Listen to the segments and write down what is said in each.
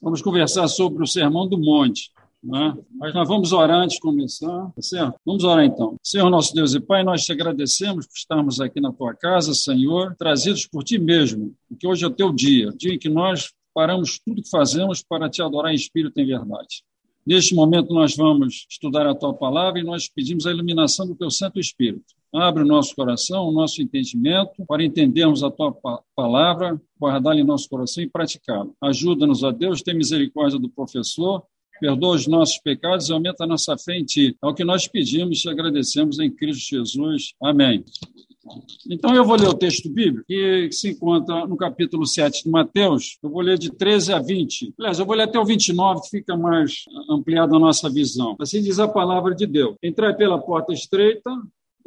Vamos conversar sobre o Sermão do Monte. Né? Mas nós vamos orar antes de começar, tá certo? Vamos orar então. Senhor nosso Deus e Pai, nós te agradecemos por estarmos aqui na tua casa, Senhor, trazidos por ti mesmo, porque hoje é o teu dia, dia em que nós paramos tudo que fazemos para te adorar em espírito e em verdade. Neste momento, nós vamos estudar a tua palavra e nós pedimos a iluminação do teu Santo Espírito. Abre o nosso coração, o nosso entendimento, para entendermos a tua palavra, guardá-la em nosso coração e praticá-la. Ajuda-nos, a Deus, tem misericórdia do professor, perdoa os nossos pecados e aumenta a nossa fé em Ti. É o que nós pedimos e agradecemos em Cristo Jesus. Amém. Então, eu vou ler o texto bíblico, que se encontra no capítulo 7 de Mateus. Eu vou ler de 13 a 20. Aliás, eu vou ler até o 29, que fica mais ampliada a nossa visão. Assim diz a palavra de Deus. Entrai pela porta estreita,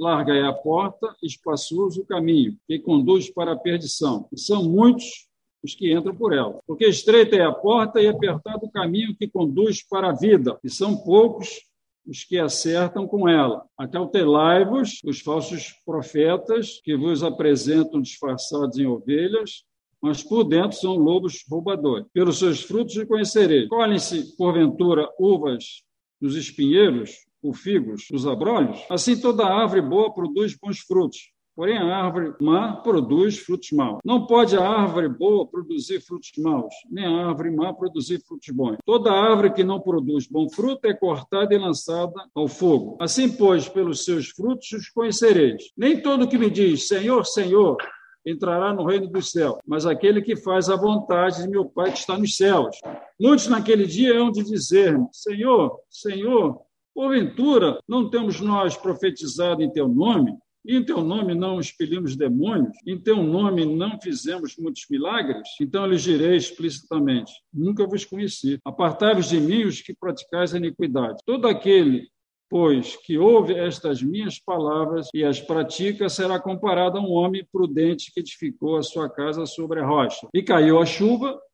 larga é a porta, espaçoso o caminho, que conduz para a perdição. E são muitos os que entram por ela. Porque estreita é a porta e apertado o caminho que conduz para a vida, e são poucos os que acertam com ela. Acautelai-vos dos falsos profetas que vos apresentam disfarçados em ovelhas, mas por dentro são lobos roubadores. Pelos seus frutos os conhecereis. Colhem-se, porventura, uvas dos espinheiros, ou figos dos abrolhos? Assim toda árvore boa produz bons frutos, Porém, a árvore má produz frutos maus. Não pode a árvore boa produzir frutos maus, nem a árvore má produzir frutos bons. Toda árvore que não produz bom fruto é cortada e lançada ao fogo. Assim, pois, pelos seus frutos os conhecereis. Nem todo que me diz, Senhor, Senhor, entrará no reino dos céus, mas aquele que faz a vontade de meu Pai que está nos céus. Muitos naquele dia hão de dizer Senhor, Senhor, porventura não temos nós profetizado em teu nome? Em teu nome não expelimos demônios, em teu nome não fizemos muitos milagres, então lhes direi explicitamente: nunca vos conheci. Apartai-vos de mim os que praticais a iniquidade. Todo aquele pois que ouve estas minhas palavras e as pratica será comparado a um homem prudente que edificou a sua casa sobre a rocha. E caiu a chuva,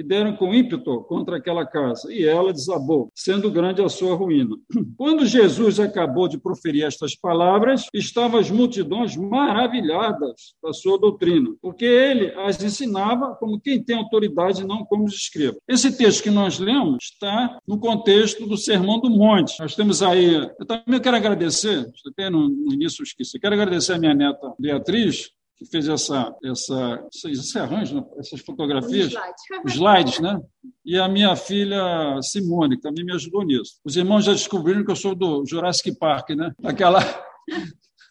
e deram com ímpeto contra aquela casa, e ela desabou, sendo grande a sua ruína. Quando Jesus acabou de proferir estas palavras, estavam as multidões maravilhadas da sua doutrina, porque ele as ensinava como quem tem autoridade, não como os escribas. Esse texto que nós lemos está no contexto do Sermão do Monte. Nós temos aí, eu também quero agradecer, até no início eu esqueci, quero agradecer a minha neta Beatriz, que fez essa, essa, esse arranjo, né? essas fotografias, slides. slides, né? E a minha filha Simone, que também me ajudou nisso. Os irmãos já descobriram que eu sou do Jurassic Park, né? Daquela,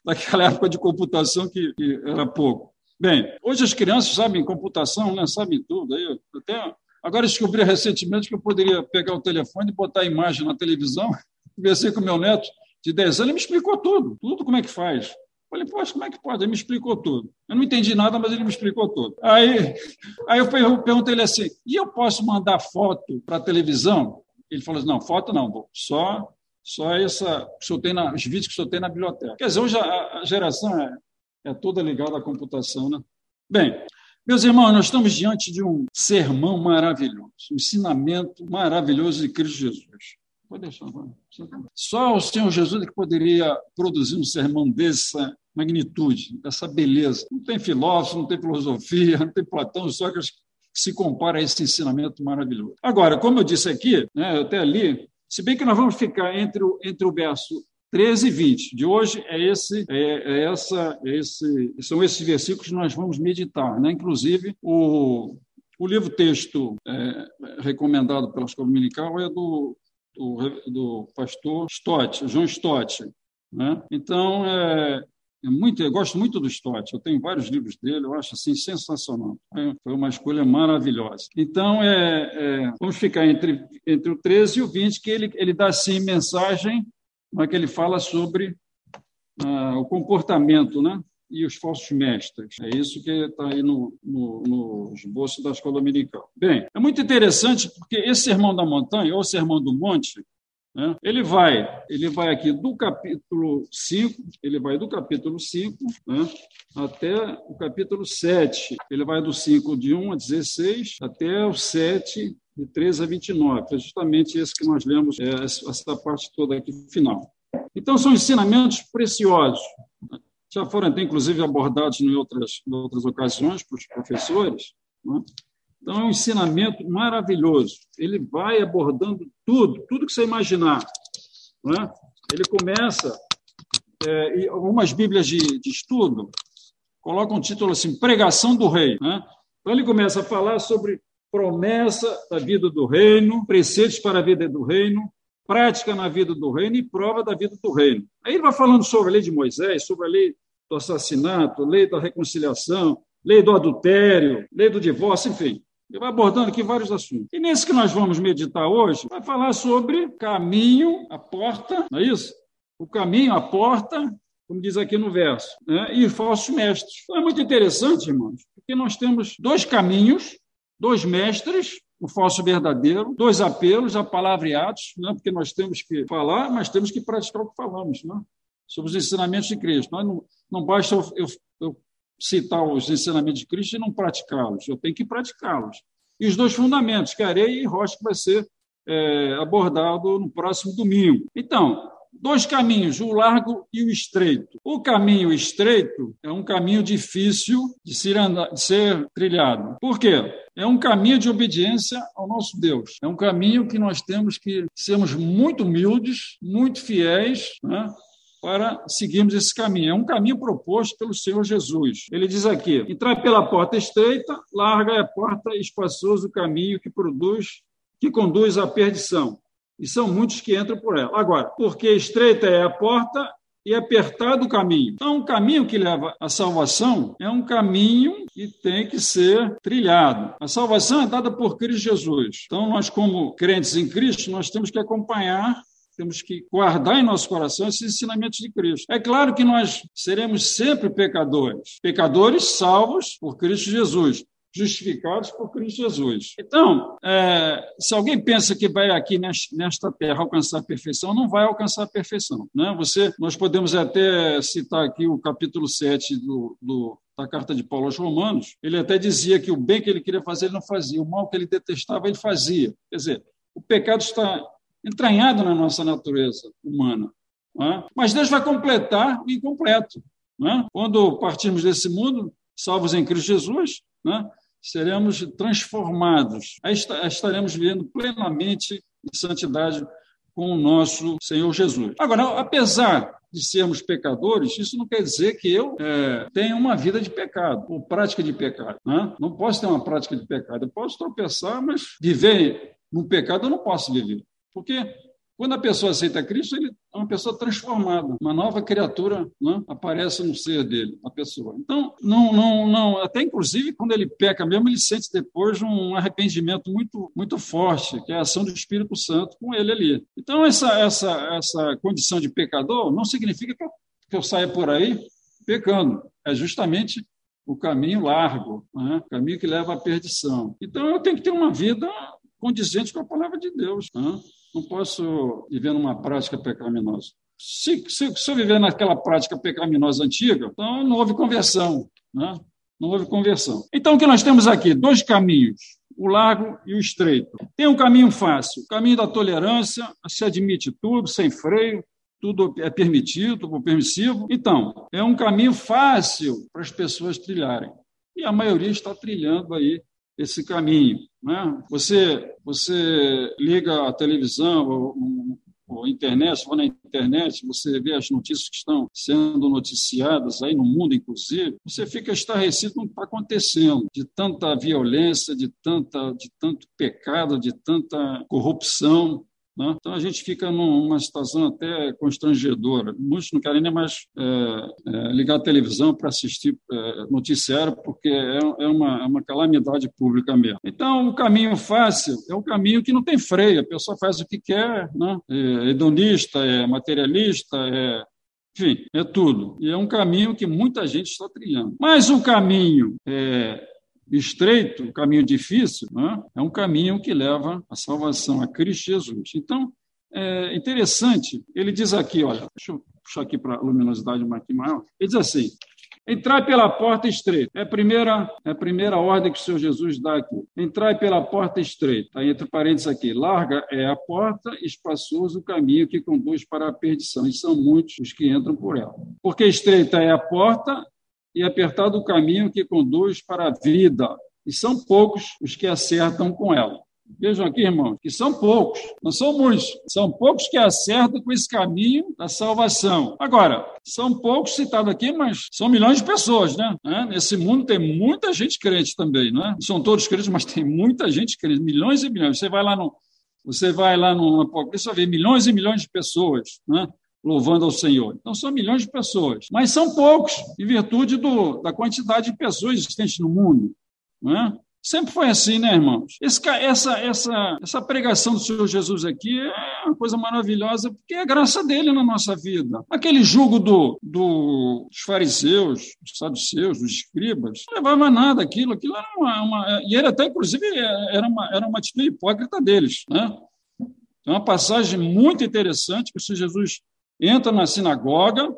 daquela época de computação que, que era pouco. Bem, hoje as crianças sabem computação, né? sabem tudo. Aí até agora descobri recentemente que eu poderia pegar o telefone e botar a imagem na televisão. Conversei com meu neto de 10 anos, ele me explicou tudo, tudo como é que faz. Falei, poxa, como é que pode? Ele me explicou tudo. Eu não entendi nada, mas ele me explicou tudo. Aí, aí eu perguntei ele assim: e eu posso mandar foto para a televisão? Ele falou assim: não, foto não, só, só essa que eu tenho na, os vídeos que eu tenho na biblioteca. Quer dizer, hoje a, a geração é, é toda ligada à computação, né? Bem, meus irmãos, nós estamos diante de um sermão maravilhoso, um ensinamento maravilhoso de Cristo Jesus. Pode deixar. Só o Senhor Jesus é que poderia produzir um sermão dessa magnitude, dessa beleza. Não tem filósofo, não tem filosofia, não tem Platão, só que se compara a esse ensinamento maravilhoso. Agora, como eu disse aqui, né, até ali, se bem que nós vamos ficar entre o, entre o verso 13 e 20. De hoje é esse, é, é essa, é esse, são esses versículos que nós vamos meditar. Né? Inclusive, o, o livro-texto é, recomendado pela Escola Dominical é do do, do pastor Stott, João Stott. Né? Então, é, é muito, eu gosto muito do Stott, eu tenho vários livros dele, eu acho assim sensacional. Foi uma escolha maravilhosa. Então, é, é, vamos ficar entre, entre o 13 e o 20, que ele, ele dá assim mensagem, é que ele fala sobre ah, o comportamento, né? E os falsos mestres. É isso que está aí no, no, no esboço da escola dominical. Bem, é muito interessante porque esse sermão da montanha, ou sermão do monte, Né? Ele vai, ele vai aqui do capítulo 5, ele vai do capítulo 5 né, até o capítulo 7. Ele vai do 5 de 1 a 16 até o 7 de 13 a 29. É justamente esse que nós lemos, é, essa parte toda aqui final. Então, são ensinamentos preciosos. Já foram até, inclusive, abordados em outras, em outras ocasiões para os professores. Né? Então, é um ensinamento maravilhoso. Ele vai abordando tudo, tudo que você imaginar. Né? Ele começa, é, algumas Bíblias de, de estudo colocam um título assim: Pregação do Rei. Né? Então, ele começa a falar sobre promessa da vida do reino, preceitos para a vida do reino, prática na vida do reino e prova da vida do reino. Aí ele vai falando sobre a lei de Moisés, sobre a lei do assassinato, lei da reconciliação, lei do adultério, lei do divórcio, enfim. Ele vai abordando aqui vários assuntos. E nesse que nós vamos meditar hoje, vai falar sobre caminho, a porta, não é isso? O caminho, a porta, como diz aqui no verso, né? e falsos mestres. Então é muito interessante, irmãos, porque nós temos dois caminhos, dois mestres, o falso verdadeiro, dois apelos a palavra atos, né? porque nós temos que falar, mas temos que praticar o que falamos, né? sobre os ensinamentos de Cristo. Não, não basta eu, eu, eu citar os ensinamentos de Cristo e não praticá-los, eu tenho que praticá-los. E os dois fundamentos, que areia e rocha, que vai ser é, abordado no próximo domingo. Então, dois caminhos, o largo e o estreito. O caminho estreito é um caminho difícil de ser, andar, de ser, trilhado. Por quê? É um caminho de obediência ao nosso Deus. É um caminho que nós temos que sermos muito humildes, muito fiéis, né? para seguirmos esse caminho. É um caminho proposto pelo Senhor Jesus. Ele diz aqui: entrar pela porta estreita, larga é a porta e espaçoso o caminho que produz, que conduz à perdição. E são muitos que entram por ela. Agora, porque estreita é a porta e apertado o caminho. Então, o caminho que leva à salvação é um caminho que tem que ser trilhado. A salvação é dada por Cristo Jesus. Então, nós, como crentes em Cristo, nós temos que acompanhar temos que guardar em nosso coração esses ensinamentos de Cristo. É claro que nós seremos sempre pecadores, pecadores salvos por Cristo Jesus justificados por Cristo Jesus. Então, é, se alguém pensa que vai aqui nesta terra alcançar a perfeição, não vai alcançar a perfeição. Né? Você, nós podemos até citar aqui o capítulo 7 do, do da carta de Paulo aos Romanos, ele até dizia que o bem que ele queria fazer ele não fazia, o mal que ele detestava ele fazia. Quer dizer, o pecado está entranhado na nossa natureza humana. É? Mas Deus vai completar o incompleto. É? Quando partirmos desse mundo, salvos em Cristo Jesus, é? Seremos transformados. Estaremos vivendo plenamente em santidade com o nosso Senhor Jesus. Agora, apesar de sermos pecadores, isso não quer dizer que eu é, tenha uma vida de pecado, ou prática de pecado. Né? Não posso ter uma prática de pecado. Eu posso tropeçar, mas viver no pecado eu não posso viver. Porque quando a pessoa aceita Cristo, ele é uma pessoa transformada, uma nova criatura né, aparece no ser dele, a pessoa. Então, não, não, não, até inclusive quando ele peca mesmo, ele sente depois um arrependimento muito, muito forte, que é a ação do Espírito Santo com ele ali. Então, essa, essa, essa condição de pecador não significa que eu, que eu saia por aí pecando. É justamente o caminho largo, né? o caminho que leva à perdição. Então, eu tenho que ter uma vida condizente com a palavra de Deus. Né? não posso viver numa prática pecaminosa. Se, se, se eu viver naquela prática pecaminosa antiga, então não houve conversão. Né? Não houve conversão. Então, o que nós temos aqui? Dois caminhos, o largo e o estreito. Tem um caminho fácil, o caminho da tolerância, se admite tudo, sem freio, tudo é permitido, ou permissivo. Então, é um caminho fácil para as pessoas trilharem. E a maioria está trilhando aí esse caminho. Né? Você, você liga a televisão ou, ou internet, ou na internet, você vê as notícias que estão sendo noticiadas aí no mundo, inclusive, você fica estarrecido com o que está acontecendo, de tanta violência, de, tanta, de tanto pecado, de tanta corrupção. Né? Então a gente fica numa situação até constrangedora. Muitos não querem nem mais é, é, ligar a televisão para assistir é, noticiário, porque é, é, uma, é uma calamidade pública mesmo. Então o caminho fácil é o caminho que não tem freio, a pessoa faz o que quer, né? é hedonista, é materialista, é enfim, é tudo. E é um caminho que muita gente está trilhando. Mas o caminho é, estreito, um caminho difícil, né? é um caminho que leva à salvação, a Cristo Jesus. Então, é interessante, ele diz aqui, olha, deixa eu puxar aqui para a luminosidade maior, ele diz assim, Entrai pela porta estreita. É a primeira, é a primeira ordem que o Senhor Jesus dá aqui. Entrai pela porta estreita. Está entre parênteses aqui. Larga é a porta, espaçoso o caminho que conduz para a perdição. E são muitos os que entram por ela. Porque estreita é a porta e apertado o caminho que conduz para a vida. E são poucos os que acertam com ela. Vejam aqui, irmãos, que são poucos, não são muitos, são poucos que acertam com esse caminho da salvação. Agora, são poucos citados aqui, mas são milhões de pessoas, né? Nesse mundo tem muita gente crente também, não é? São todos crentes, mas tem muita gente crente, milhões e milhões. Você vai lá no, você vai lá no Apocalipse, vai ver milhões e milhões de pessoas, né? Louvando ao Senhor. Então, são milhões de pessoas, mas são poucos, em virtude do, da quantidade de pessoas existentes no mundo. Não é? Sempre foi assim, né, irmãos? Esse, essa, essa, essa pregação do Senhor Jesus aqui é uma coisa maravilhosa, porque é a graça dele na nossa vida. Aquele jugo do, do, dos fariseus, dos saduceus, dos escribas, não levava nada aquilo. Aquilo era uma. uma e era até, inclusive, era uma, era uma atitude hipócrita deles. Né? É uma passagem muito interessante que o Senhor Jesus entra na sinagoga,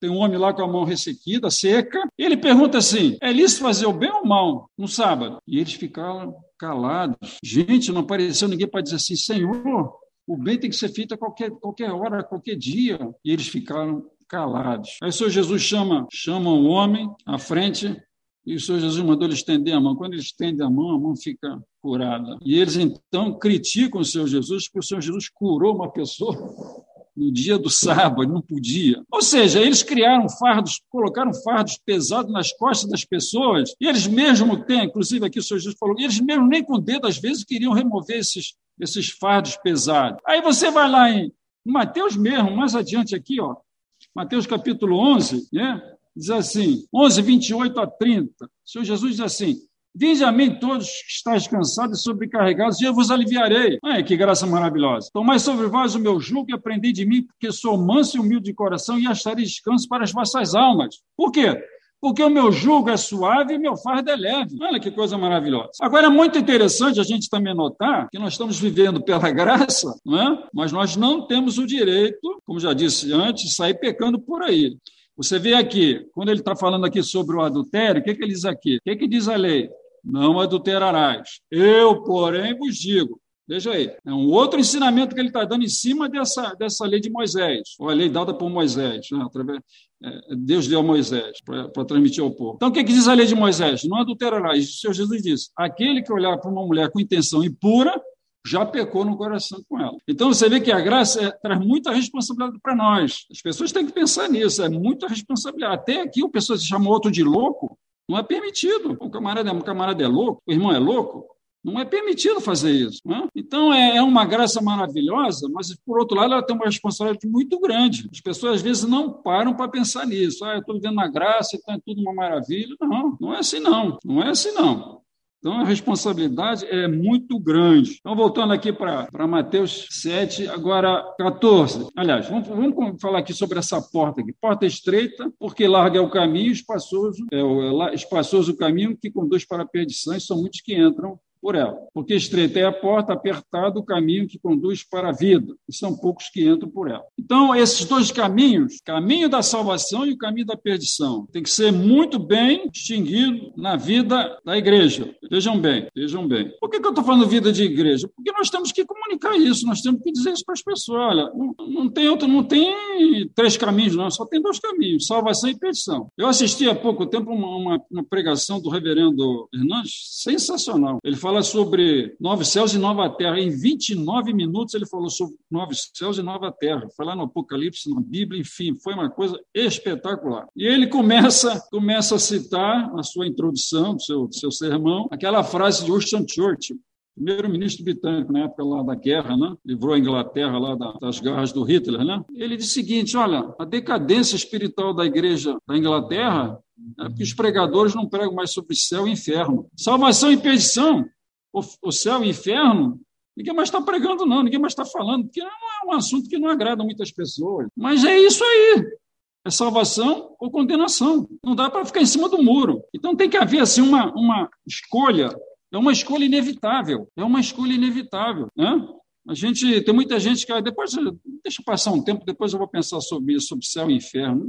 tem um homem lá com a mão ressequida, seca. Ele pergunta assim: é lícito fazer o bem ou o mal no sábado? E eles ficaram calados. Gente, não apareceu ninguém para dizer assim: Senhor, o bem tem que ser feito a qualquer, qualquer hora, a qualquer dia. E eles ficaram calados. Aí o Senhor Jesus chama, chama o homem à frente e o Senhor Jesus mandou ele estender a mão. Quando ele estende a mão, a mão fica curada. E eles então criticam o Senhor Jesus, porque o Senhor Jesus curou uma pessoa no dia do sábado, não podia. Ou seja, eles criaram fardos, colocaram fardos pesados nas costas das pessoas, e eles mesmo têm, inclusive aqui o Senhor Jesus falou, eles mesmo nem com o dedo, às vezes, queriam remover esses, esses fardos pesados. Aí você vai lá em Mateus mesmo, mais adiante aqui, ó, Mateus capítulo 11, né? diz assim, 11, 28 a 30, o Senhor Jesus diz assim, Vinde a mim todos que estáis cansados e sobrecarregados, e eu vos aliviarei. Ai, que graça maravilhosa. Tomai sobre vós o meu jugo e aprendi de mim, porque sou manso e humilde de coração, e acharei descanso para as vossas almas. Por quê? Porque o meu jugo é suave e meu fardo é leve. Olha que coisa maravilhosa. Agora, é muito interessante a gente também notar que nós estamos vivendo pela graça, não é? mas nós não temos o direito, como já disse antes, de sair pecando por aí. Você vê aqui, quando ele está falando aqui sobre o adultério, o que, que ele diz aqui? O que, que diz a lei? Não adulterarás. Eu, porém, vos digo. Veja aí, é um outro ensinamento que ele está dando em cima dessa, dessa lei de Moisés, ou a lei dada por Moisés, né? Através, é, Deus deu a Moisés para transmitir ao povo. Então, o que, que diz a lei de Moisés? Não adulterarás. O Senhor Jesus disse: aquele que olhar para uma mulher com intenção impura, já pecou no coração com ela. Então você vê que a graça é, traz muita responsabilidade para nós. As pessoas têm que pensar nisso, é muita responsabilidade. Até aqui o pessoal se chamou outro de louco, não é permitido. O camarada, o camarada é louco, o irmão é louco. Não é permitido fazer isso. É? Então, é, é, uma graça maravilhosa, mas, por outro lado, ela tem uma responsabilidade muito grande. As pessoas, às vezes, não param para pensar nisso. Ah, eu estou vivendo na graça, então é tudo uma maravilha. Não, não é assim, não. Não é assim, não. Então, a responsabilidade é muito grande. Então, voltando aqui para Mateus 7, agora 14. Aliás, vamos, vamos, falar aqui sobre essa porta aqui. Porta estreita, porque larga é o caminho, espaçoso, é o, é espaçoso o caminho que conduz para a perdição, e são muitos que entram por ela. Porque estreita é a porta, apertado o caminho que conduz para a vida, e são poucos que entram por ela. Então, esses dois caminhos, caminho da salvação e o caminho da perdição, tem que ser muito bem distinguido na vida da igreja. Vejam bem, vejam bem. Por que, que eu estou falando vida de igreja? Porque nós temos que comunicar isso, nós temos que dizer isso para as pessoas. Olha, não, não tem outro, não tem três caminhos, não, só tem dois caminhos, salvação e perdição. Eu assisti há pouco tempo uma, uma, uma pregação do reverendo Hernandes, sensacional. Ele falou fala sobre novos céus e nova terra. Em 29 minutos ele falou sobre novos céus e nova terra. Foi lá no Apocalipse, na Bíblia, enfim, foi uma coisa espetacular. E ele começa, começa a citar, na sua introdução, do seu, seu sermão, aquela frase de Winston Churchill, primeiro-ministro britânico na época lá da guerra, né? livrou a Inglaterra lá das garras do Hitler, né? Ele disse o seguinte: olha, a decadência espiritual da igreja da Inglaterra é porque os pregadores não pregam mais sobre céu e inferno. Salvação e perdição o, o céu e o inferno, ninguém mais está pregando, não, ninguém mais está falando, porque não é um assunto que não agrada muitas pessoas. Mas é isso aí. É salvação ou condenação. Não dá para ficar em cima do muro. Então tem que haver assim uma, uma escolha. É uma escolha inevitável. É uma escolha inevitável. Né? A gente tem muita gente que depois deixa passar um tempo, depois eu vou pensar sobre isso, sobre céu e inferno.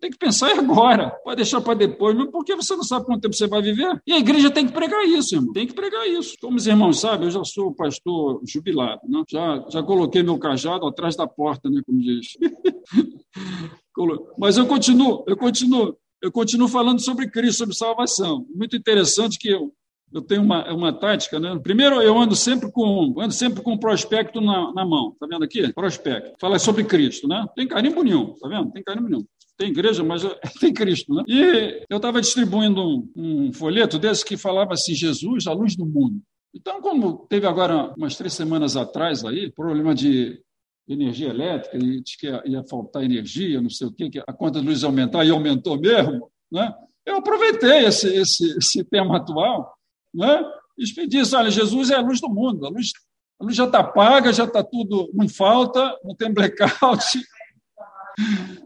Tem que pensar agora, pode deixar para depois, mas por que você não sabe quanto tempo você vai viver? E a igreja tem que pregar isso, irmão. Tem que pregar isso. Como os irmãos sabem, eu já sou pastor jubilado, né? já, já coloquei meu cajado atrás da porta, né, como diz. mas eu continuo, eu continuo, eu continuo falando sobre Cristo, sobre salvação. Muito interessante que eu, eu tenho uma, uma tática, né? Primeiro, eu ando sempre com ando sempre com um prospecto na, na mão, tá vendo aqui? Prospecto. Fala sobre Cristo, né? Tem carimbo nenhum, tá vendo? Tem carimbo nenhum. Tem igreja, mas tem Cristo, né? E eu estava distribuindo um, um folheto desse que falava assim: Jesus, a luz do mundo. Então, como teve agora umas três semanas atrás aí, problema de energia elétrica, e disse que ia, ia, faltar energia, não sei o quê, que a conta de luz ia aumentar, e aumentou mesmo, né? eu aproveitei esse, esse, esse tema atual né? e disse, olha, Jesus é a luz do mundo, a luz, a luz já está paga, já está tudo, não falta, não tem blackout.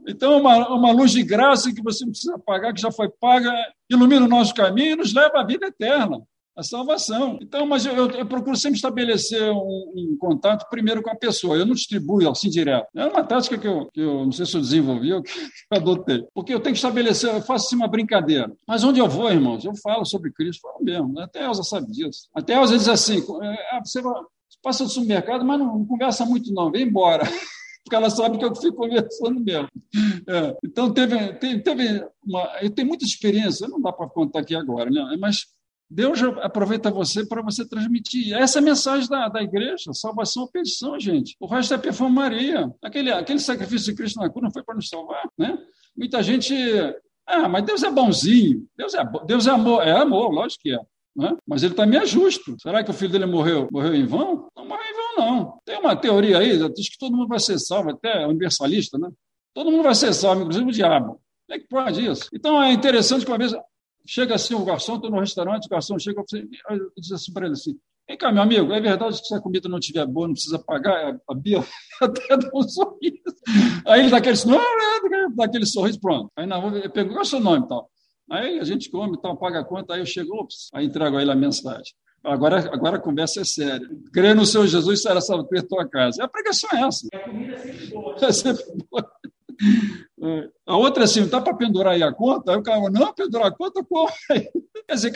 Então, uma, uma luz de graça que você não precisa pagar, que já foi paga, ilumina o nosso caminho e nos leva à vida eterna a salvação. Então, mas eu, eu, eu procuro sempre estabelecer um, um, contato primeiro com a pessoa. Eu não distribuo assim direto. É uma tática que eu, que eu não sei se eu desenvolvi ou que eu adotei. Porque eu tenho que estabelecer, eu faço assim uma brincadeira. Mas onde eu vou, irmãos, eu falo sobre Cristo, falo mesmo. Né? Até Elza sabe disso. Até Elza diz assim: é, você vai, passa do supermercado, mas não, não conversa muito, não, vem embora porque ela sabe que eu fico conversando mesmo. É, então, teve, teve, teve uma, eu tenho muita experiência, não dá para contar aqui agora, né? mas Deus aproveita você para você transmitir. Essa é a mensagem da, da igreja, salvação ou gente. O resto é perfumaria. Aquele, aquele sacrifício de Cristo na cruz não foi para nos salvar, né? Muita gente... Ah, mas Deus é bonzinho. Deus é, Deus é amor. É amor, lógico que é. Né? Mas ele também é justo. Será que o filho dele morreu, morreu em vão? Não não. Tem uma teoria aí, diz que todo mundo vai ser salvo, até universalista, né? Todo mundo vai ser salvo, inclusive o diabo. Como é que pode isso? Então é interessante que uma vez Chega assim o garçom, estou no restaurante, o garçom chega e diz assim para ele assim, vem cá, meu amigo, é verdade que se a comida não estiver boa, não precisa pagar a Bia até dá um sorriso. Aí ele dá aquele, não, dá aquele sorriso, pronto. Aí na rua, ele pergunta, qual é o seu nome tal? Aí a gente come tal, paga a conta, aí eu chego, ops, aí entrego a ele a mensagem. Agora, agora a conversa é séria. Crer no Senhor Jesus será salvo tua casa. A pregação é essa. A comida é sempre boa. É sempre boa. A outra assim, está para pendurar aí a conta? Aí o cara, não, pendurar a conta, como? Quer dizer,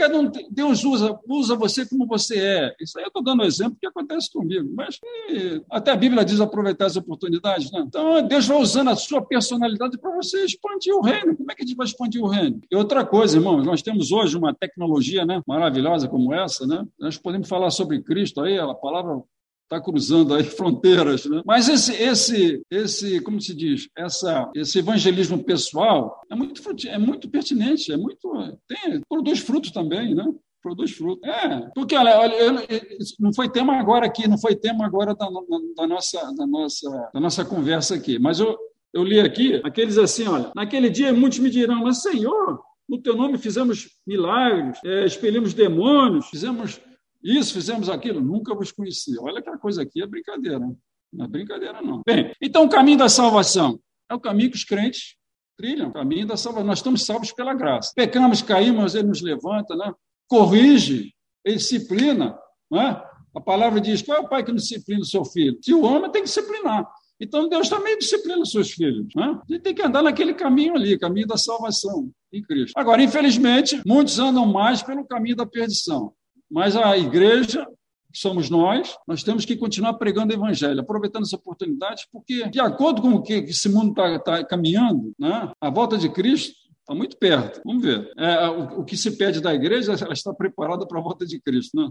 Deus usa, usa você como você é. Isso aí eu estou dando um exemplo que acontece comigo. Mas e, até a Bíblia diz aproveitar as oportunidades. Né? Então, Deus vai usando a sua personalidade para você expandir o reino. Como é que a gente vai expandir o reino? E outra coisa, irmãos, nós temos hoje uma tecnologia né, maravilhosa como essa. Né? Nós podemos falar sobre Cristo aí, a palavra está cruzando aí fronteiras, né? Mas esse, esse, esse, como se diz, essa, esse evangelismo pessoal é muito, é muito pertinente, é muito, tem, produz frutos também, né? Produz frutos. É, porque olha, olha não foi tema agora aqui, não foi tema agora da, da, nossa, da nossa, da nossa conversa aqui, mas eu, eu li aqui aqueles assim, olha, naquele dia muitos me dirão, mas Senhor, no teu nome fizemos milagres, é, expelimos demônios, fizemos isso, fizemos aquilo, nunca vos conheci. Olha que a coisa aqui é brincadeira. Não é brincadeira, não. Bem, então o caminho da salvação é o caminho que os crentes trilham, o caminho da salvação. Nós estamos salvos pela graça. Pecamos, caímos, ele nos levanta, né? corrige, ele disciplina. Né? A palavra diz: qual é o pai que disciplina o seu filho? Se o homem tem que disciplinar. Então Deus também disciplina os seus filhos. Né? Gente tem que andar naquele caminho ali, caminho da salvação em Cristo. Agora, infelizmente, muitos andam mais pelo caminho da perdição. Mas a igreja, que somos nós, nós temos que continuar pregando o evangelho, aproveitando essa oportunidade, porque, de acordo com o que esse mundo está tá caminhando, né, a volta de Cristo está muito perto. Vamos ver. É, o, o, que se pede da igreja, ela está preparada para a volta de Cristo. Né?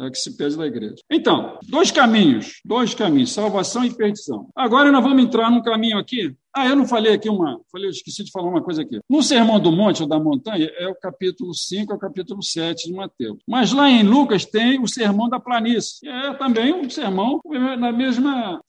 É o que se pede da igreja. Então, dois caminhos, dois caminhos, salvação e perdição. Agora nós vamos entrar num caminho aqui ah, eu não falei aqui uma. Falei, eu esqueci de falar uma coisa aqui. No Sermão do Monte ou da Montanha, é o capítulo 5 ao capítulo 7 de Mateus. Mas lá em Lucas tem o Sermão da Planície. É também um sermão na mesma,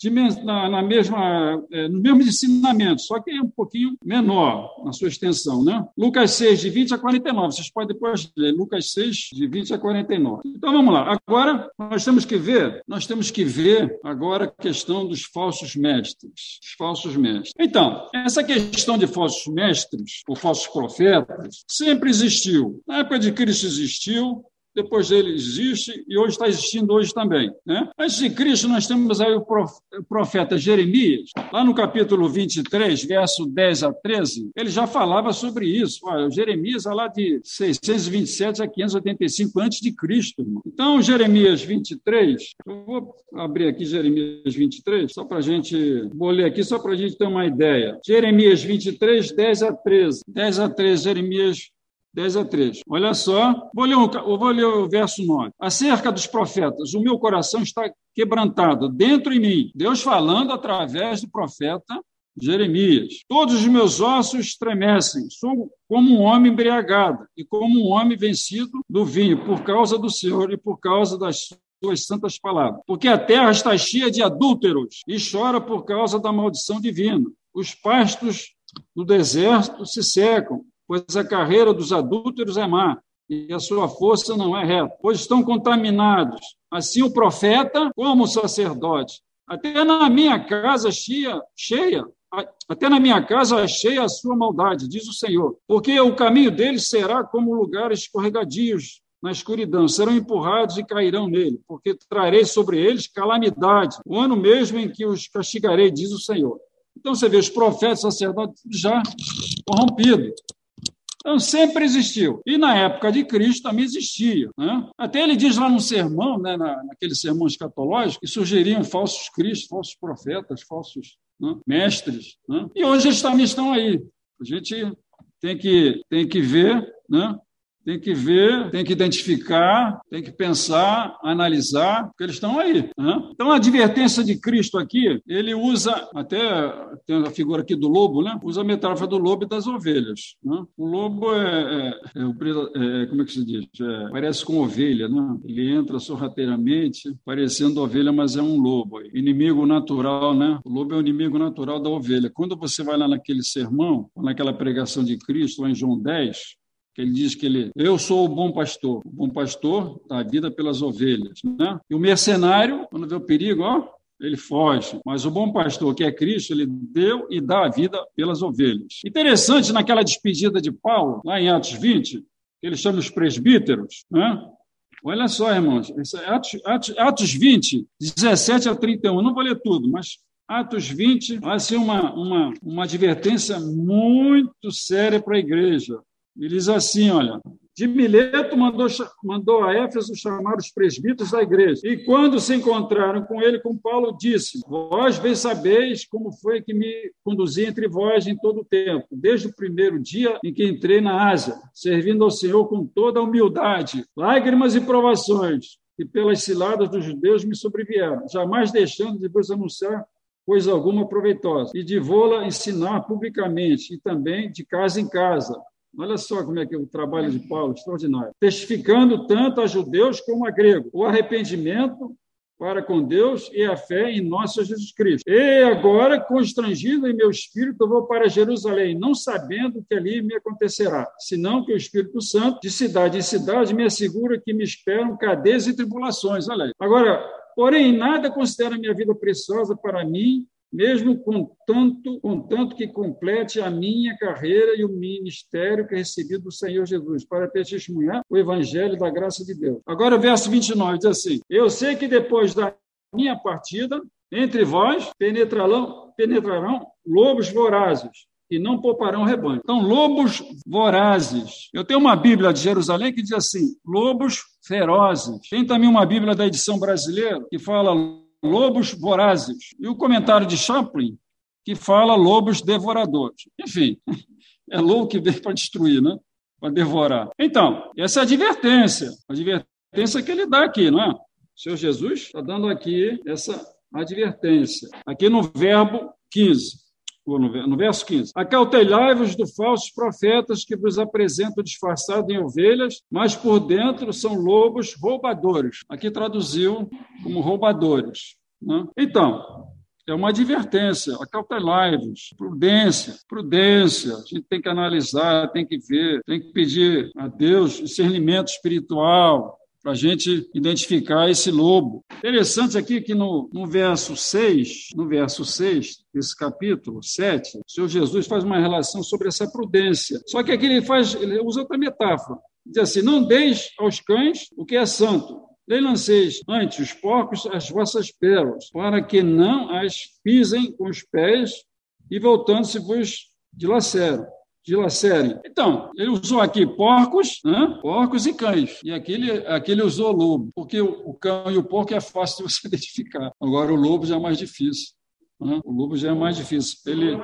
na, na mesma, é, no mesmo ensinamento, só que é um pouquinho menor na sua extensão. Né? Lucas 6, de 20 a 49. Vocês podem depois ler. Lucas 6, de 20 a 49. Então vamos lá. Agora nós temos que ver, nós temos que ver agora a questão dos falsos mestres. Os falsos mestres. Então, essa questão de falsos mestres, ou falsos profetas, sempre existiu. Na época de Cristo existiu, depois dele existe e hoje está existindo hoje também. Né? Antes de Cristo, nós temos aí o profeta Jeremias, lá no capítulo 23, verso 10 a 13, ele já falava sobre isso. Olha, Jeremias é lá de 627 a 585 antes de Cristo. Então, Jeremias 23, eu vou abrir aqui Jeremias 23, só para a gente, vou ler aqui só para a gente ter uma ideia. Jeremias 23, 10 a 13. 10 a 13, Jeremias 10 a 3. Olha só, vou ler, o, vou ler o verso 9. Acerca dos profetas, o meu coração está quebrantado dentro em mim. Deus falando através do profeta Jeremias. Todos os meus ossos estremecem, sou como um homem embriagado e como um homem vencido do vinho, por causa do Senhor e por causa das suas santas palavras. Porque a terra está cheia de adúlteros e chora por causa da maldição divina. Os pastos do deserto se secam pois a carreira dos adúlteros é má e a sua força não é reta, pois estão contaminados, assim o profeta como o sacerdote. Até na minha casa cheia, cheia, até na minha casa achei a sua maldade, diz o Senhor, porque o caminho deles será como lugares escorregadios na escuridão, serão empurrados e cairão nele, porque trarei sobre eles calamidade, o ano mesmo em que os castigarei, diz o Senhor. Então você vê os profetas, sacerdotes já corrompidos. Então, sempre existiu. E na época de Cristo também existia. Né? Até ele diz lá no sermão, né, na, naquele sermão escatológico, que surgiriam falsos cristos, falsos profetas, falsos né, mestres. Né? E hoje eles também estão aí. A gente tem que, tem que ver né, tem que ver, tem que identificar, tem que pensar, analisar, porque eles estão aí. Né? Então, a advertência de Cristo aqui, ele usa, até tem a figura aqui do lobo, né? usa a metáfora do lobo e das ovelhas. Né? O lobo é, é, é, é como é que se diz? É, parece com ovelha, né? ele entra sorrateiramente, parecendo ovelha, mas é um lobo. Inimigo natural, né? O lobo é o inimigo natural da ovelha. Quando você vai lá naquele sermão, naquela pregação de Cristo, lá em João 10, que ele diz que ele, eu sou o bom pastor, o bom pastor dá a vida pelas ovelhas, né? E o mercenário, quando vê o perigo, ó, ele foge. Mas o bom pastor, que é Cristo, ele deu e dá a vida pelas ovelhas. Interessante naquela despedida de Paulo, lá em Atos 20, que ele chama os presbíteros, né? Olha só, irmãos, Atos, Atos, Atos 20, 17 a 31, não vou ler tudo, mas Atos 20 vai ser uma, uma, uma advertência muito séria para a igreja. Ele diz assim: olha, de Mileto mandou, mandou a Éfeso chamar os presbíteros da igreja. E quando se encontraram com ele, com Paulo, disse: Vós bem sabeis como foi que me conduzi entre vós em todo o tempo, desde o primeiro dia em que entrei na Ásia, servindo ao Senhor com toda a humildade, lágrimas e provações, que pelas ciladas dos judeus me sobrevieram, jamais deixando de vos anunciar coisa alguma proveitosa, e de vô-la ensinar publicamente, e também de casa em casa Olha só como é que é o trabalho de Paulo, extraordinário. Testificando tanto a judeus como a gregos o arrependimento para com Deus e a fé em nosso Jesus Cristo. E agora, constrangido em meu espírito, vou para Jerusalém, não sabendo o que ali me acontecerá, senão que o Espírito Santo, de cidade em cidade, me assegura que me esperam cadeias e tribulações. Olha aí. Agora, porém, nada considera minha vida preciosa para mim, mesmo com tanto, com tanto que complete a minha carreira e o ministério que recebi do Senhor Jesus, para testemunhar o evangelho da graça de Deus. Agora o verso 29 diz assim: Eu sei que depois da minha partida, entre vós penetrarão, penetrarão lobos vorazes, e não pouparão rebanho. Então, lobos vorazes. Eu tenho uma Bíblia de Jerusalém que diz assim: lobos ferozes. Tem também uma Bíblia da edição brasileira que fala lobos vorazes. E o comentário de Chaplin, que fala lobos devoradores. Enfim, é lobo que veio para destruir, né? para devorar. Então, essa é a advertência, a advertência que ele dá aqui, não é? O Senhor Jesus está dando aqui essa advertência, aqui no verbo 15 no verso 15. Acautelai-vos dos falsos profetas que vos apresentam disfarçados em ovelhas, mas por dentro são lobos roubadores. Aqui traduziu como roubadores. Né? Então, é uma advertência, acautelai-vos, prudência, prudência. A gente tem que analisar, tem que ver, tem que pedir a Deus discernimento espiritual, para a gente identificar esse lobo. Interessante aqui que no, no verso 6, no verso 6 desse capítulo 7, o Senhor Jesus faz uma relação sobre essa prudência. Só que aqui ele faz, ele usa outra metáfora. Diz assim: Não deis aos cães o que é santo, nem lanceis ante os porcos as vossas pérolas, para que não as pisem com os pés e voltando-se vos dilacerem. Dilacerem. Então, ele usou aqui porcos, né? porcos e cães. E aqui ele, aqui ele usou lobo, porque o, cão e o porco é fácil de você identificar. Agora, o lobo já é mais difícil. Né? O lobo já é mais difícil. Ele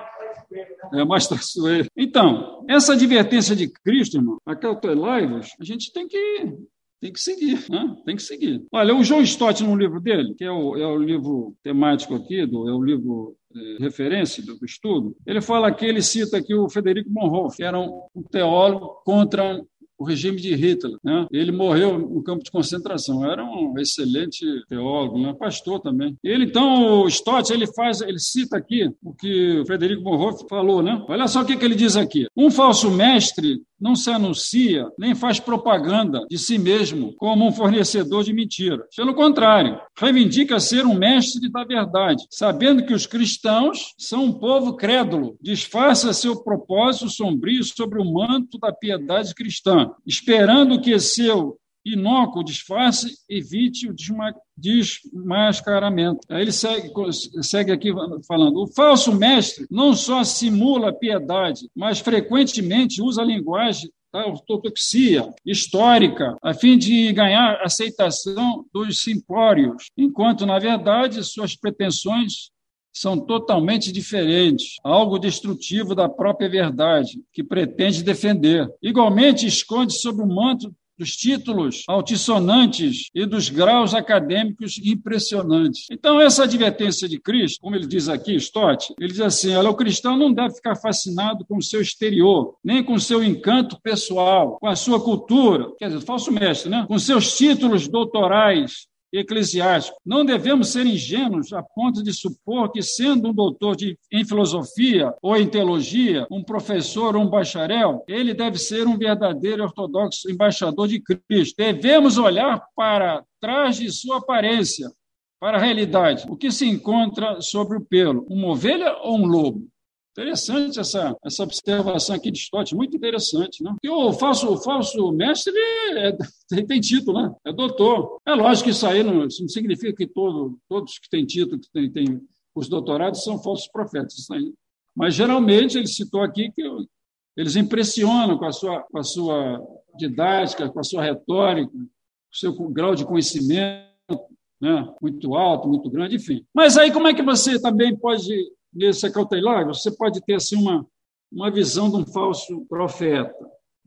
é mais traiçoeiro. Então, essa advertência de Cristo, irmão, acautelai-vos, a gente tem que tem que seguir, né? tem que seguir. Olha, o João Stott, no livro dele, que é o, é o livro temático aqui, do, é o livro é, referência do, do, estudo, ele fala que ele cita aqui o Federico Bonhoeffer, que era um, um teólogo contra o regime de Hitler. Né? Ele morreu no campo de concentração. Era um excelente teólogo, né? pastor também. Ele então, o Stott, ele faz, ele cita aqui o que o Frederico Bonhoeffer falou, né? Olha só o que, que ele diz aqui. Um falso mestre não se anuncia nem faz propaganda de si mesmo como um fornecedor de mentiras. Pelo contrário, reivindica ser um mestre da verdade, sabendo que os cristãos são um povo crédulo, disfarça seu propósito sombrio sobre o manto da piedade cristã, esperando que seu inócuo disfarce evite o desmascaramento. Aí ele segue, segue aqui falando: o falso mestre não só simula piedade, mas frequentemente usa a linguagem da ortodoxia histórica, a fim de ganhar aceitação dos simpórios, enquanto, na verdade, suas pretensões são totalmente diferentes, algo destrutivo da própria verdade que pretende defender. Igualmente, esconde sob o manto dos títulos altissonantes e dos graus acadêmicos impressionantes. Então, essa advertência de Cristo, como ele diz aqui, Stott, ele diz assim: olha, o cristão não deve ficar fascinado com o seu exterior, nem com o seu encanto pessoal, com a sua cultura, quer dizer, falso mestre, né? Com seus títulos doutorais, eclesiástico. Não devemos ser ingênuos a ponto de supor que, sendo um doutor de, em filosofia ou em teologia, um professor ou um bacharel, ele deve ser um verdadeiro ortodoxo embaixador de Cristo. Devemos olhar para trás de sua aparência, para a realidade, o que se encontra sobre o pelo, uma ovelha ou um lobo? Interessante essa, essa observação aqui de Stott, muito interessante. Né? Porque o falso, o falso mestre é, tem, título, né? é doutor. É lógico que isso aí não, isso não significa que todo, todos que têm título, que têm, têm os doutorados, são falsos profetas. Mas, geralmente, ele citou aqui que eles impressionam com a sua, com a sua didática, com a sua retórica, com o seu grau de conhecimento né? muito alto, muito grande, enfim. Mas aí como é que você também pode nesse acautelar, você pode ter assim, uma, uma visão de um falso profeta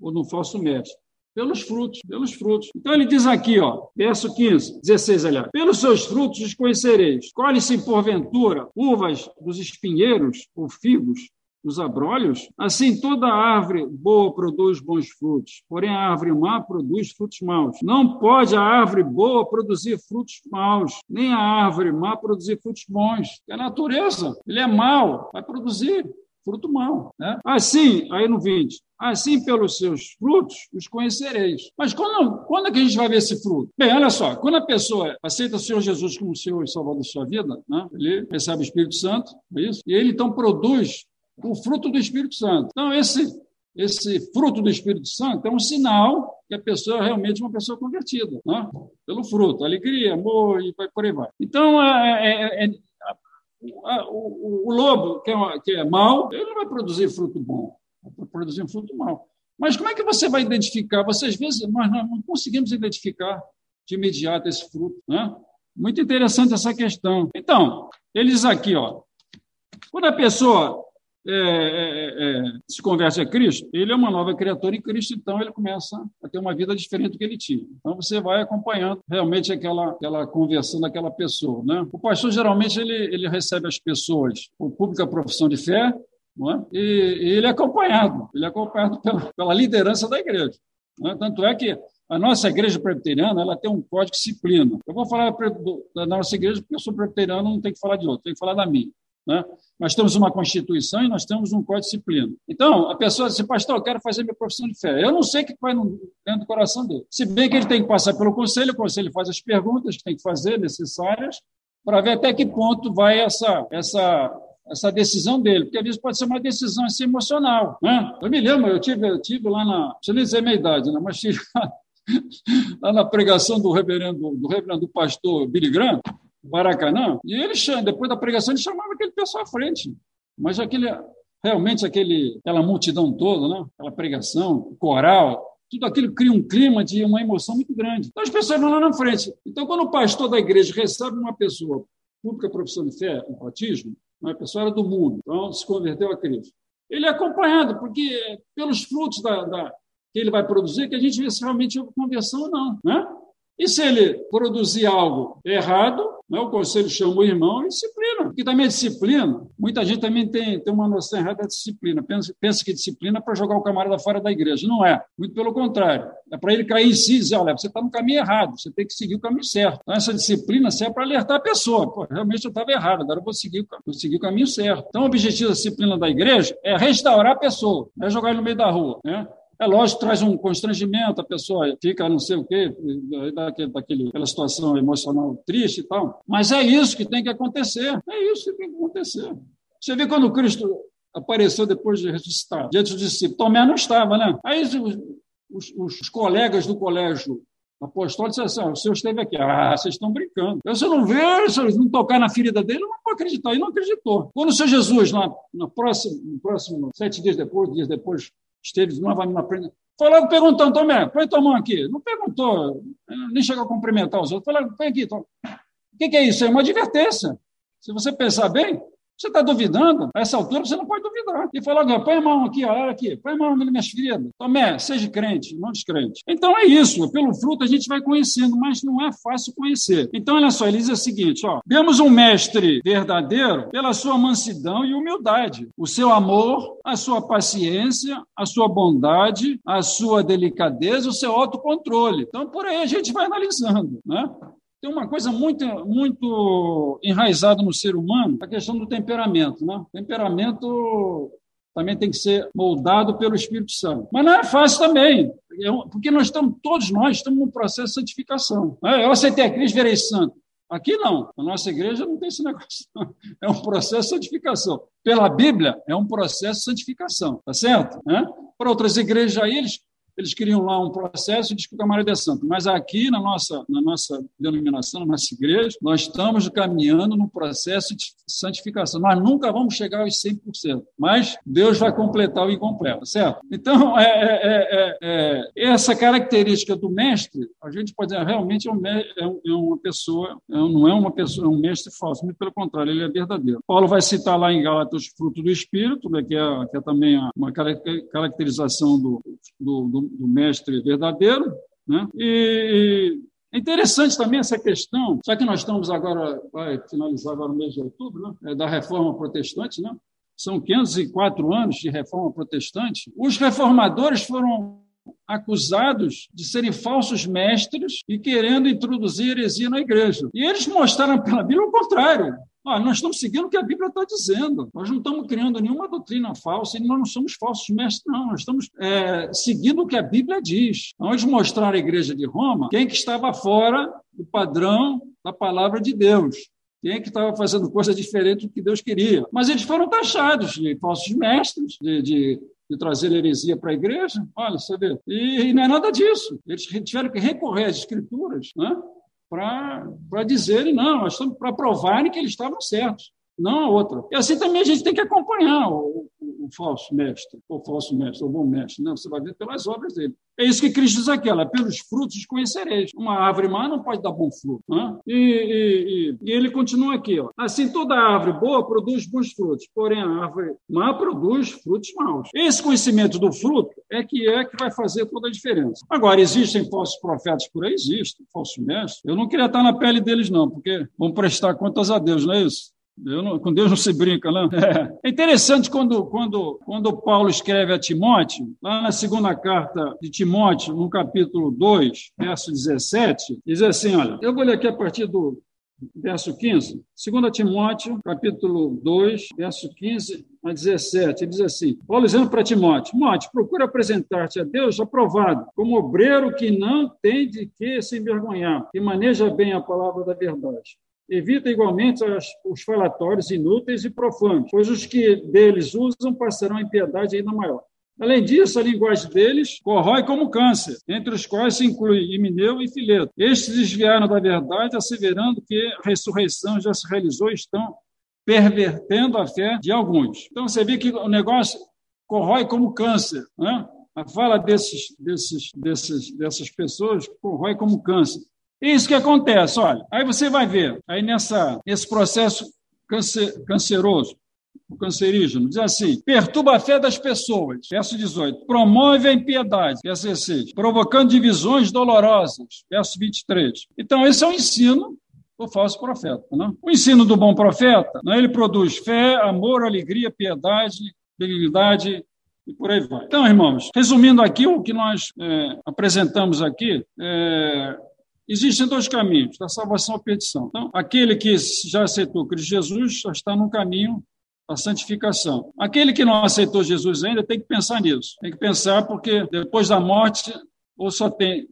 ou de um falso mestre. Pelos frutos, pelos frutos. Então ele diz aqui, ó, verso 15, 16, aliás: Pelos seus frutos os conhecereis. Colhe-se porventura uvas dos espinheiros ou figos dos abrolhos? Assim, toda árvore boa produz bons frutos, porém a árvore má produz frutos maus. Não pode a árvore boa produzir frutos maus, nem a árvore má produzir frutos bons. É a natureza, ele é mau, vai produzir fruto mau. Né? Assim, aí no 20, assim pelos seus frutos os conhecereis. Mas quando, quando é que a gente vai ver esse fruto? Bem, olha só, quando a pessoa aceita o Senhor Jesus como Senhor e Salvador da sua vida, né? ele recebe o Espírito Santo, é isso? E ele então produz o fruto do Espírito Santo. Então, esse, esse fruto do Espírito Santo é um sinal que a pessoa é realmente uma pessoa convertida, né? pelo fruto, alegria, amor e vai por aí vai. Então, é, é, é, o, o, lobo, que é, que é mau, ele não vai produzir fruto bom, vai produzir um fruto mau. Mas como é que você vai identificar? Você, às vezes, nós não conseguimos identificar de imediato esse fruto. Né? Muito interessante essa questão. Então, ele diz aqui, ó, quando a pessoa é, é, é, se converte a Cristo, ele é uma nova criatura em Cristo, então ele começa a ter uma vida diferente do que ele tinha. Então você vai acompanhando realmente aquela, aquela conversão daquela pessoa. Né? O pastor geralmente ele, ele recebe as pessoas, o público a profissão de fé, é? e, e, ele é acompanhado, ele é acompanhado pela, pela liderança da igreja. É? Tanto é que a nossa igreja presbiteriana ela tem um código de disciplina. Eu vou falar da nossa igreja porque eu sou presbiteriano, não tenho que falar de outro, tenho que falar da minha. Né? Nós temos uma Constituição e nós temos um Código de Disciplina. Então, a pessoa diz, pastor, eu quero fazer minha profissão de fé. Eu não sei o que vai dentro do coração dele. Se bem que ele tem que passar pelo conselho, o conselho faz as perguntas que tem que fazer, necessárias, para ver até que ponto vai essa, essa essa decisão dele, porque às vezes pode ser uma decisão assim, emocional. Né? Eu me lembro, eu tive, eu tive lá na. Não sei nem dizer minha idade, né? mas tive lá na pregação do reverendo, do reverendo pastor Billy Graham, Maracanã, e ele, depois da pregação, ele chamava aquele pessoal à frente. Mas aquele, realmente aquele, aquela multidão toda, né? aquela pregação, coral, tudo aquilo cria um clima de uma emoção muito grande. Então as pessoas vão lá na frente. Então, quando o pastor da igreja recebe uma pessoa pública profissão de fé, um batismo, uma pessoa era do mundo, então se converteu a Cristo. Ele é acompanhado, porque pelos frutos da, da que ele vai produzir, que a gente vê se realmente houve conversão ou não. Né? E se ele produzir algo errado, né, o conselho chama o irmão e disciplina. Porque também a disciplina, muita gente também tem, tem uma noção errada da disciplina. Pensa, pensa que disciplina é para jogar o camarada fora da igreja. Não é. Muito pelo contrário. É para ele cair em si e dizer, olha, você está no caminho errado, você tem que seguir o caminho certo. Então, essa disciplina serve para alertar a pessoa. Pô, realmente eu estava errado, agora eu vou seguir, vou seguir o caminho certo. Então, o objetivo da disciplina da igreja é restaurar a pessoa, não é jogar ele no meio da rua. Né? É lógico, traz um constrangimento, a pessoa fica não sei o quê, daquele, situação emocional triste e tal. Mas é isso que tem que acontecer. É isso que tem que acontecer. Você vê quando Cristo apareceu depois de ressuscitar, diante dos discípulos. Tomé não estava, né? Aí os, os, os colegas do colégio apostólico disseram assim: ah, o senhor esteve aqui. Ah, vocês estão brincando. Eu, se eu não ver, se eu não tocar na ferida dele, eu não vou acreditar. E não acreditou. Quando o Senhor Jesus, na, na próximo, no próximo, sete dias depois, dias depois, esteve novamente na frente. Foi logo perguntando, Tomé, põe tua mão aqui. Não perguntou, nem chegou a cumprimentar os outros. Foi logo, põe aqui. Tom. O que é isso? É uma advertência. Se você pensar bem, você está duvidando? A essa altura você não pode duvidar. E falou, põe a mão aqui, olha aqui, põe a mão nas minhas feridas. Tomé, seja crente, não descrente. Então é isso, pelo fruto a gente vai conhecendo, mas não é fácil conhecer. Então, olha só, ele diz o seguinte: ó, vemos um mestre verdadeiro pela sua mansidão e humildade, o seu amor, a sua paciência, a sua bondade, a sua delicadeza, o seu autocontrole. Então, por aí a gente vai analisando, né? Tem uma coisa muito, muito enraizada no ser humano, a questão do temperamento. Né? temperamento também tem que ser moldado pelo Espírito Santo. Mas não é fácil também, é porque nós estamos, todos nós estamos num processo de santificação. É, eu aceitei a Cristo, verei santo. Aqui não, a nossa igreja não tem esse negócio. É um processo de santificação. Pela Bíblia, é um processo de santificação, tá certo? É? Para outras igrejas aí, eles eles queriam lá um processo de que o camarada é santo. Mas aqui, na nossa, na nossa denominação, na nossa igreja, nós estamos caminhando no processo de santificação. Nós nunca vamos chegar aos 100%, mas Deus vai completar o incompleto, certo? Então, é, é, é, essa característica do mestre, a gente pode dizer, realmente é, um, é uma pessoa, não é uma pessoa, é um mestre falso, muito pelo contrário, ele é verdadeiro. Paulo vai citar lá em Gálatas fruto do Espírito, né, que, é, que é também uma caracterização do, do, do do, mestre verdadeiro. Né? E, é interessante também essa questão, já que nós estamos agora, vai finalizar agora o mês de outubro, né? é da reforma protestante, né? são 504 anos de reforma protestante, os reformadores foram acusados de serem falsos mestres e querendo introduzir heresia na igreja. E eles mostraram pela Bíblia o contrário. Ah, nós estamos seguindo o que a Bíblia está dizendo. Nós não estamos criando nenhuma doutrina falsa e nós não somos falsos mestres, não. Nós estamos é, seguindo o que a Bíblia diz. Vamos mostrar à igreja de Roma quem que estava fora do padrão da palavra de Deus. Quem que estava fazendo coisa diferente do que Deus queria? Mas eles foram taxados de falsos mestres, de, de de trazer heresia para a igreja. Olha, você vê. E, e, não é nada disso. Eles tiveram que recorrer às escrituras né, para dizerem, não, para provarem que eles estavam certos, não a outra. E assim também a gente tem que acompanhar o, o falso mestre, o falso mestre, o bom mestre. Não, você vai ver pelas obras dele. É isso que Cristo diz aqui, pelos frutos os conhecereis. Uma árvore má não pode dar bom fruto. Né? E, e, e, e, ele continua aqui, ó. assim toda árvore boa produz bons frutos, porém a árvore má produz frutos maus. Esse conhecimento do fruto é que é que vai fazer toda a diferença. Agora, existem falsos profetas por aí? Existem, falsos mestres. Eu não queria estar na pele deles, não, porque vão prestar contas a Deus, não é isso? Não, com Deus não se brinca, não. É interessante quando, quando, quando Paulo escreve a Timóteo, lá na segunda carta de Timóteo, no capítulo 2, verso 17, diz assim: olha, eu vou ler aqui a partir do verso 15. 2 Timóteo, capítulo 2, verso 15 a 17, ele diz assim: Paulo dizendo para Timóteo: Timóteo, procura apresentar-te a Deus aprovado, como obreiro que não tem de que se envergonhar, que maneja bem a palavra da verdade. Evita igualmente os falatórios inúteis e profanos, pois os que deles usam passarão a impiedade ainda maior. Além disso, a linguagem deles corrói como câncer, entre os quais se inclui Himeneu e Fileto. Estes desviaram da verdade, asseverando que a ressurreição já se realizou e estão pervertendo a fé de alguns. Então, você vê que o negócio corrói como câncer. Né? A fala desses, desses, desses, dessas pessoas corrói como câncer. É isso que acontece, olha. Aí você vai ver, aí nessa, nesse processo cancer, canceroso, o cancerígeno, diz assim: perturba a fé das pessoas, verso 18, promove a impiedade, verso 16, provocando divisões dolorosas, verso 23. Então, esse é o ensino do falso profeta. Né? O ensino do bom profeta, né, ele produz fé, amor, alegria, piedade, benignidade e por aí vai. Então, irmãos, resumindo aqui o que nós é, apresentamos aqui, é, Existem dois caminhos, da salvação à perdição. Então, aquele que já aceitou Cristo Jesus já está no caminho da santificação. Aquele que não aceitou Jesus ainda tem que pensar nisso. Tem que pensar porque depois da morte ou só tem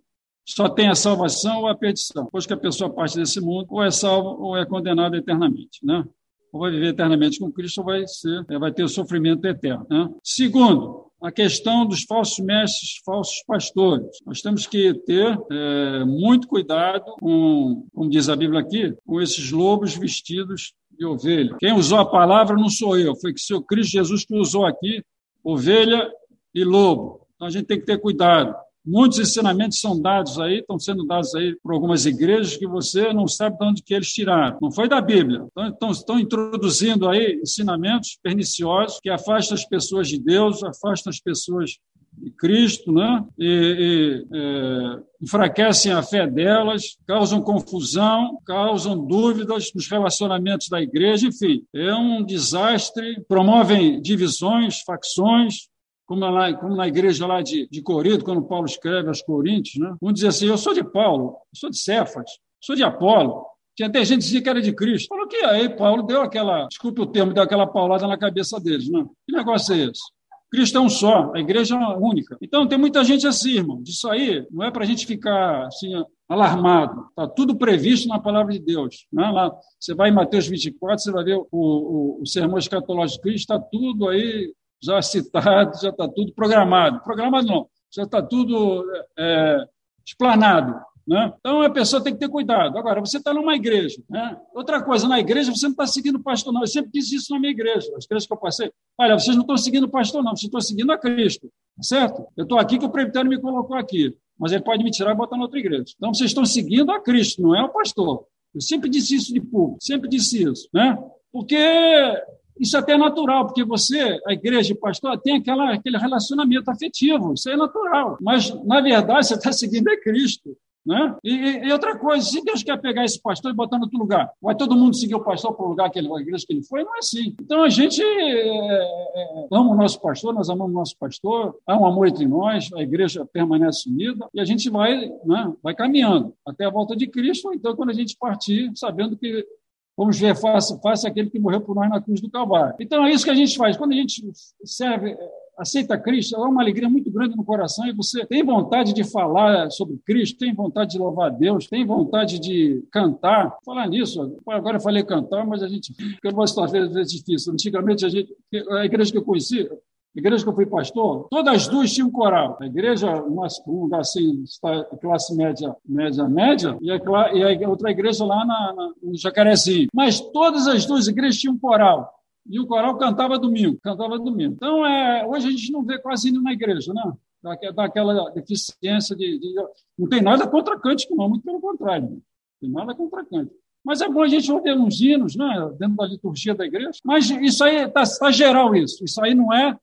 só tem a salvação ou a perdição. Depois que a pessoa parte desse mundo, ou é salvo ou é condenado eternamente, né? Ou vai viver eternamente com Cristo ou vai ser, vai ter o sofrimento eterno, né? Segundo, a questão dos falsos mestres, falsos pastores. Nós temos que ter é, muito cuidado com, como diz a Bíblia aqui, com esses lobos vestidos de ovelha. Quem usou a palavra não sou eu, foi que seu Cristo Jesus que usou aqui, ovelha e lobo. Então a gente tem que ter cuidado. Muitos ensinamentos são dados aí, estão sendo dados aí por algumas igrejas que você não sabe de onde que eles tiraram. Não foi da Bíblia. Então, estão, estão introduzindo aí ensinamentos perniciosos que afastam as pessoas de Deus, afastam as pessoas de Cristo, né? E, e é, enfraquecem a fé delas, causam confusão, causam dúvidas nos relacionamentos da igreja, enfim, é um desastre, promovem divisões, facções, como, lá, como na igreja lá de, de Corinto, quando Paulo escreve aos Coríntios, né? um dizia assim: Eu sou de Paulo, eu sou de Cefas, sou de Apolo. Tinha até gente que dizia que era de Cristo. Falou que aí Paulo deu aquela, desculpe o termo, deu aquela paulada na cabeça deles. Né? Que negócio é esse? Cristo é um só, a igreja é única. Então, tem muita gente assim, irmão. Isso aí não é para a gente ficar assim, alarmado. Está tudo previsto na palavra de Deus. Né? Lá, você vai em Mateus 24, você vai ver o, o, o sermão escatológico de Cristo, está tudo aí já citado, já está tudo programado. Programado não, já está tudo é, explanado. Né? Então, a pessoa tem que ter cuidado. Agora, você está numa igreja. Né? Outra coisa, na igreja você não está seguindo o pastor, não. Eu sempre disse isso na minha igreja, as igrejas que eu passei. Olha, vocês não estão seguindo o pastor, não, vocês estão seguindo a Cristo. Certo? Eu estou aqui que o presbitério me colocou aqui, mas ele pode me tirar e botar na outra igreja. Então, vocês estão seguindo a Cristo, não é o pastor. Eu sempre disse isso de público, sempre disse isso. Né? Porque isso até é natural, porque você, a igreja e pastor, tem aquela, aquele relacionamento afetivo, isso é natural. Mas, na verdade, você está seguindo é Cristo. Né? E, e, outra coisa, se Deus quer pegar esse pastor e botar no outro lugar, vai todo mundo seguir o pastor para o lugar que ele, a igreja que ele foi? Não é assim. Então a gente é, é, ama o nosso pastor, nós amamos o nosso pastor, há um amor entre nós, a igreja permanece unida e a gente vai, né, vai caminhando até a volta de Cristo. Então, quando a gente partir, sabendo que Vamos ver face, face aquele que morreu por nós na cruz do Calvário. Então é isso que a gente faz. Quando a gente serve, aceita Cristo, é uma alegria muito grande no coração e você tem vontade de falar sobre Cristo, tem vontade de louvar a Deus, tem vontade de cantar. Falar nisso, agora eu falei cantar, mas a gente, eu vou estar vezes difícil. Antigamente a gente, a igreja que eu conheci, a igreja que eu fui pastor, todas as duas tinham coral. A igreja, um lugar assim, classe média, média, média, e a, e a outra igreja lá na, na, no Jacarezinho. Mas todas as duas igrejas tinham coral. E o coral cantava domingo, cantava domingo. Então, é, hoje a gente não vê quase indo na igreja, né? Daquela deficiência de, de, Não tem nada contra cântico, não, muito pelo contrário. Não tem nada contra cântico. Mas é bom a gente ouvir uns hinos, né, dentro da liturgia da igreja. Mas isso aí está tá geral, isso. Isso aí não é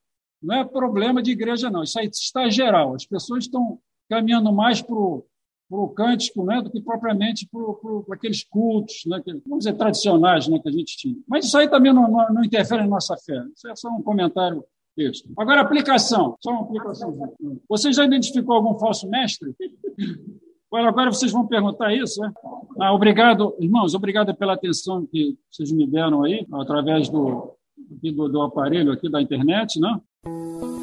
não é problema de igreja, não. Isso aí está geral. As pessoas estão caminhando mais para o cântico né, do que propriamente para aqueles cultos, né, que, vamos dizer, tradicionais né, que a gente tinha. Mas isso aí também não, não, não interfere na nossa fé. Isso é só um comentário texto. Agora, aplicação. Só uma aplicação. Você já identificou algum falso mestre? Agora vocês vão perguntar isso, né? Ah, obrigado, irmãos, obrigado pela atenção que vocês me deram aí, através do, do, do aparelho aqui da internet, né? うん。